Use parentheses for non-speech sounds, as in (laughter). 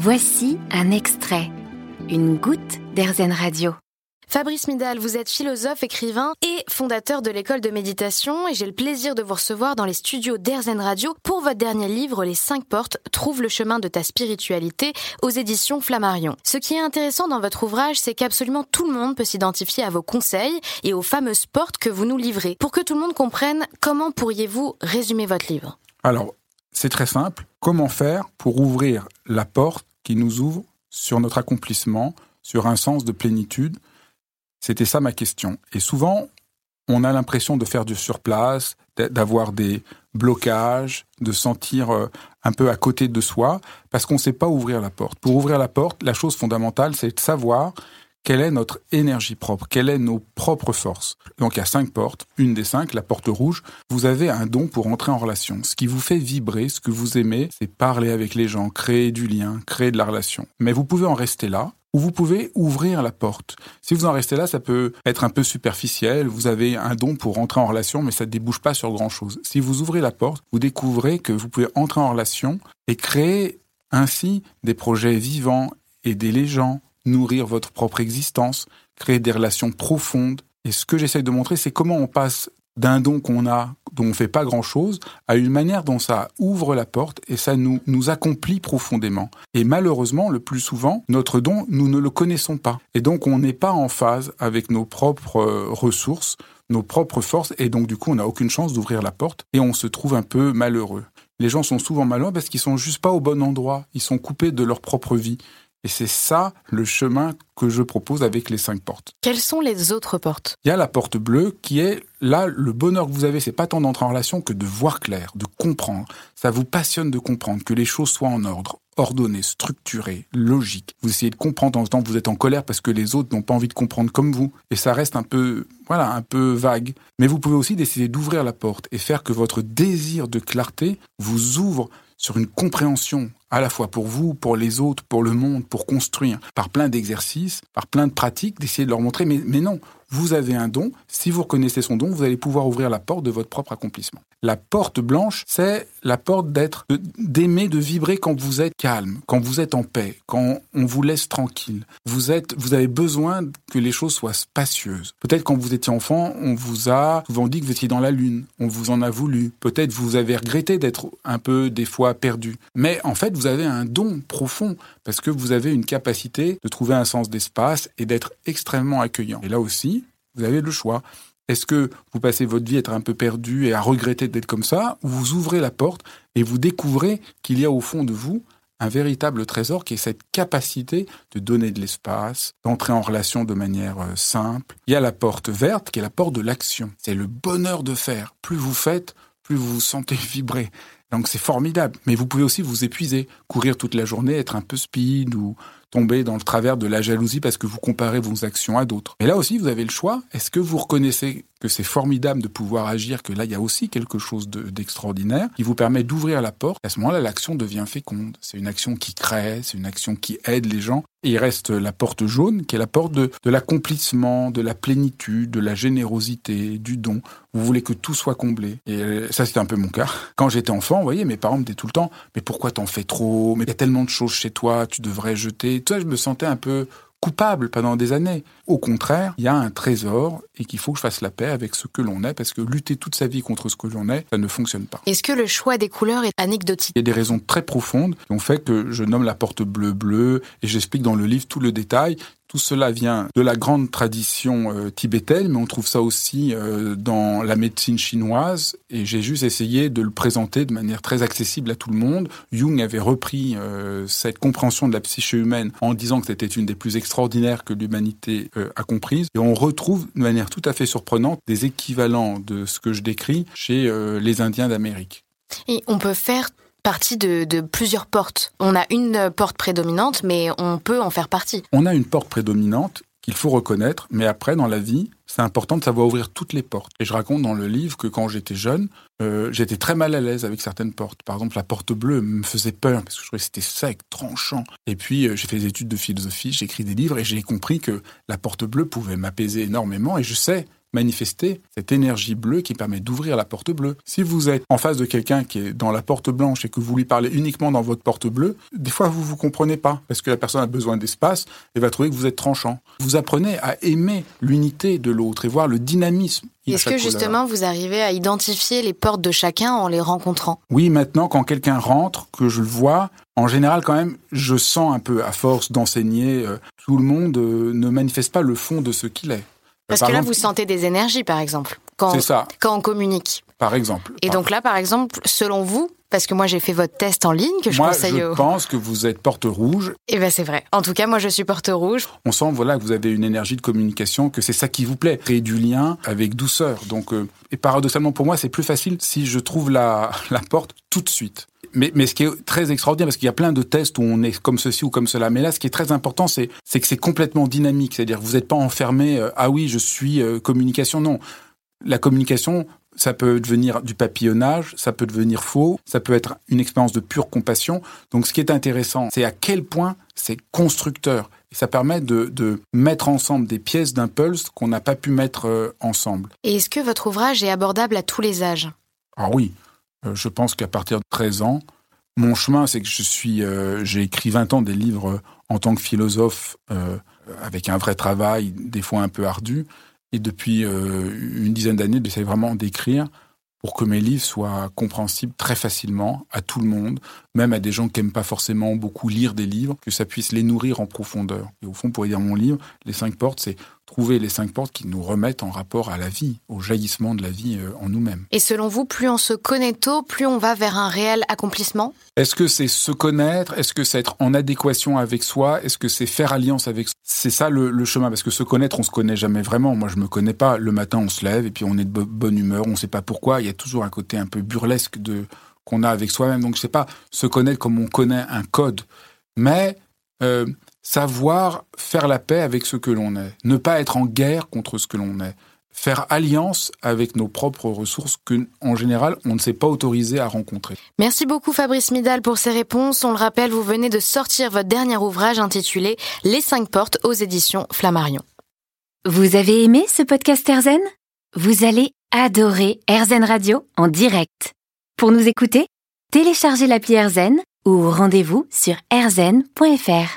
Voici un extrait, une goutte d'Airzen Radio. Fabrice Midal, vous êtes philosophe, écrivain et fondateur de l'école de méditation et j'ai le plaisir de vous recevoir dans les studios d'Airzen Radio pour votre dernier livre Les cinq portes, Trouve le chemin de ta spiritualité aux éditions Flammarion. Ce qui est intéressant dans votre ouvrage, c'est qu'absolument tout le monde peut s'identifier à vos conseils et aux fameuses portes que vous nous livrez. Pour que tout le monde comprenne, comment pourriez-vous résumer votre livre? Alors, c'est très simple. Comment faire pour ouvrir la porte qui nous ouvre sur notre accomplissement, sur un sens de plénitude C'était ça ma question. Et souvent, on a l'impression de faire du surplace, d'avoir des blocages, de sentir euh, un peu à côté de soi, parce qu'on ne sait pas ouvrir la porte. Pour ouvrir la porte, la chose fondamentale, c'est de savoir quelle est notre énergie propre, quelles sont nos propres forces? Donc il y a cinq portes. Une des cinq, la porte rouge, vous avez un don pour entrer en relation. Ce qui vous fait vibrer, ce que vous aimez, c'est parler avec les gens, créer du lien, créer de la relation. Mais vous pouvez en rester là, ou vous pouvez ouvrir la porte. Si vous en restez là, ça peut être un peu superficiel, vous avez un don pour entrer en relation, mais ça ne débouche pas sur grand-chose. Si vous ouvrez la porte, vous découvrez que vous pouvez entrer en relation et créer ainsi des projets vivants, aider les gens, nourrir votre propre existence, créer des relations profondes. Et ce que j'essaie de montrer, c'est comment on passe d'un don qu'on a, dont on fait pas grand chose, à une manière dont ça ouvre la porte et ça nous, nous accomplit profondément. Et malheureusement, le plus souvent, notre don, nous ne le connaissons pas. Et donc, on n'est pas en phase avec nos propres euh, ressources, nos propres forces, et donc, du coup, on n'a aucune chance d'ouvrir la porte et on se trouve un peu malheureux. Les gens sont souvent malheureux parce qu'ils sont juste pas au bon endroit. Ils sont coupés de leur propre vie. Et c'est ça le chemin que je propose avec les cinq portes. Quelles sont les autres portes? Il y a la porte bleue qui est là le bonheur que vous avez, c'est pas tant d'entrer en relation que de voir clair, de comprendre. Ça vous passionne de comprendre que les choses soient en ordre, ordonnées, structurées, logiques. Vous essayez de comprendre en ce temps vous êtes en colère parce que les autres n'ont pas envie de comprendre comme vous et ça reste un peu voilà, un peu vague. Mais vous pouvez aussi décider d'ouvrir la porte et faire que votre désir de clarté vous ouvre sur une compréhension à la fois pour vous, pour les autres, pour le monde, pour construire, par plein d'exercices, par plein de pratiques, d'essayer de leur montrer, mais, mais non, vous avez un don, si vous reconnaissez son don, vous allez pouvoir ouvrir la porte de votre propre accomplissement. La porte blanche, c'est la porte d'être, d'aimer, de vibrer quand vous êtes calme, quand vous êtes en paix, quand on vous laisse tranquille. Vous êtes, vous avez besoin que les choses soient spacieuses. Peut-être quand vous étiez enfant, on vous a souvent dit que vous étiez dans la lune. On vous en a voulu. Peut-être vous avez regretté d'être un peu, des fois, perdu. Mais en fait, vous avez un don profond parce que vous avez une capacité de trouver un sens d'espace et d'être extrêmement accueillant. Et là aussi, vous avez le choix. Est-ce que vous passez votre vie à être un peu perdu et à regretter d'être comme ça, ou vous ouvrez la porte et vous découvrez qu'il y a au fond de vous un véritable trésor qui est cette capacité de donner de l'espace, d'entrer en relation de manière euh, simple. Il y a la porte verte qui est la porte de l'action. C'est le bonheur de faire. Plus vous faites, plus vous vous sentez (laughs) vibrer. Donc c'est formidable. Mais vous pouvez aussi vous épuiser, courir toute la journée, être un peu speed ou tomber dans le travers de la jalousie parce que vous comparez vos actions à d'autres. Et là aussi, vous avez le choix. Est-ce que vous reconnaissez que c'est formidable de pouvoir agir, que là, il y a aussi quelque chose d'extraordinaire qui vous permet d'ouvrir la porte. À ce moment-là, l'action devient féconde. C'est une action qui crée, c'est une action qui aide les gens. Et il reste la porte jaune, qui est la porte de, l'accomplissement, de la plénitude, de la générosité, du don. Vous voulez que tout soit comblé. Et euh, ça, c'était un peu mon cas. Quand j'étais enfant, vous voyez, mes parents me disaient tout le temps, mais pourquoi t'en fais trop? Mais il y a tellement de choses chez toi, tu devrais jeter. Toi, je me sentais un peu coupable pendant des années. Au contraire, il y a un trésor et qu'il faut que je fasse la paix avec ce que l'on est parce que lutter toute sa vie contre ce que l'on est, ça ne fonctionne pas. Est-ce que le choix des couleurs est anecdotique? Il y a des raisons très profondes qui ont fait que je nomme la porte bleu-bleu et j'explique dans le livre tout le détail. Tout cela vient de la grande tradition euh, tibétaine, mais on trouve ça aussi euh, dans la médecine chinoise. Et j'ai juste essayé de le présenter de manière très accessible à tout le monde. Jung avait repris euh, cette compréhension de la psyché humaine en disant que c'était une des plus extraordinaires que l'humanité a comprises. Et on retrouve de manière tout à fait surprenante des équivalents de ce que je décris chez les Indiens d'Amérique. Et on peut faire partie de, de, plusieurs portes. On a une porte prédominante, mais on peut en faire partie. On a une porte prédominante qu'il faut reconnaître, mais après, dans la vie, c'est important de savoir ouvrir toutes les portes. Et je raconte dans le livre que quand j'étais jeune, euh, j'étais très mal à l'aise avec certaines portes. Par exemple, la porte bleue me faisait peur parce que je trouvais que c'était sec, tranchant. Et puis, euh, j'ai fait des études de philosophie, j'ai écrit des livres et j'ai compris que la porte bleue pouvait m'apaiser énormément. Et je sais manifester cette énergie bleue qui permet d'ouvrir la porte bleue. Si vous êtes en face de quelqu'un qui est dans la porte blanche et que vous lui parlez uniquement dans votre porte bleue, des fois vous vous comprenez pas parce que la personne a besoin d'espace et va trouver que vous êtes tranchant. Vous apprenez à aimer l'unité de l'autre et voir le dynamisme. Est-ce que justement vous arrivez à identifier les portes de chacun en les rencontrant? Oui, maintenant quand quelqu'un rentre, que je le vois, en général quand même, je sens un peu, à force d'enseigner, euh, tout le monde euh, ne manifeste pas le fond de ce qu'il est. Parce que là, vous sentez des énergies, par exemple, quand, ça. quand on communique. Par exemple. Et donc là, par exemple, selon vous, parce que moi j'ai fait votre test en ligne que je moi, conseille je pense que vous êtes porte rouge. Eh ben c'est vrai. En tout cas, moi je suis porte rouge. On sent voilà que vous avez une énergie de communication, que c'est ça qui vous plaît, créer du lien avec douceur. Donc euh, et paradoxalement pour moi, c'est plus facile si je trouve la (laughs) la porte tout de suite. Mais, mais ce qui est très extraordinaire, parce qu'il y a plein de tests où on est comme ceci ou comme cela, mais là, ce qui est très important, c'est que c'est complètement dynamique. C'est-à-dire que vous n'êtes pas enfermé. Euh, ah oui, je suis euh, communication. Non, la communication, ça peut devenir du papillonnage, ça peut devenir faux, ça peut être une expérience de pure compassion. Donc ce qui est intéressant, c'est à quel point c'est constructeur. Et ça permet de, de, mettre ensemble des pièces d'impulse qu'on n'a pas pu mettre euh, ensemble. Et est-ce que votre ouvrage est abordable à tous les âges? Ah oui, je pense qu'à partir de 13 ans, mon chemin, c'est que je suis, euh, j'ai écrit 20 ans des livres en tant que philosophe, avec un vrai travail, des fois un peu ardu. Et depuis euh, une dizaine d'années, j'essaie vraiment d'écrire pour que mes livres soient compréhensibles très facilement à tout le monde, même à des gens qui n'aiment pas forcément beaucoup lire des livres, que ça puisse les nourrir en profondeur. Et au fond, pour dire mon livre, Les cinq portes, c'est trouver les cinq portes qui nous remettent en rapport à la vie, au jaillissement de la vie euh, en nous-mêmes. Et selon vous, plus on se connaît tôt, plus on va vers un réel accomplissement? Est-ce que c'est se connaître? Est-ce que c'est être en adéquation avec soi? Est-ce que c'est faire alliance avec soi? C'est ça le, chemin, parce que se connaître, on se connaît jamais vraiment. Moi, je me connais pas. Le matin, on se lève et puis on est de bonne humeur, on ne sait pas pourquoi. Il y a toujours un côté un peu burlesque de qu'on a avec soi-même. Donc, je sais pas se connaître comme on connaît un code, mais euh, savoir faire la paix avec ce que l'on est, ne pas être en guerre contre ce que l'on est, faire alliance avec nos propres ressources que, en général, on ne s'est pas autorisé à rencontrer. Merci beaucoup Fabrice Midal pour ces réponses. On le rappelle, vous venez de sortir votre dernier ouvrage intitulé Les cinq portes aux éditions Flammarion. Vous avez aimé ce podcast Erzen? Vous allez adorer Erzen Radio en direct. Pour nous écouter, téléchargez l'appli Erzen ou rendez-vous sur erzen.fr.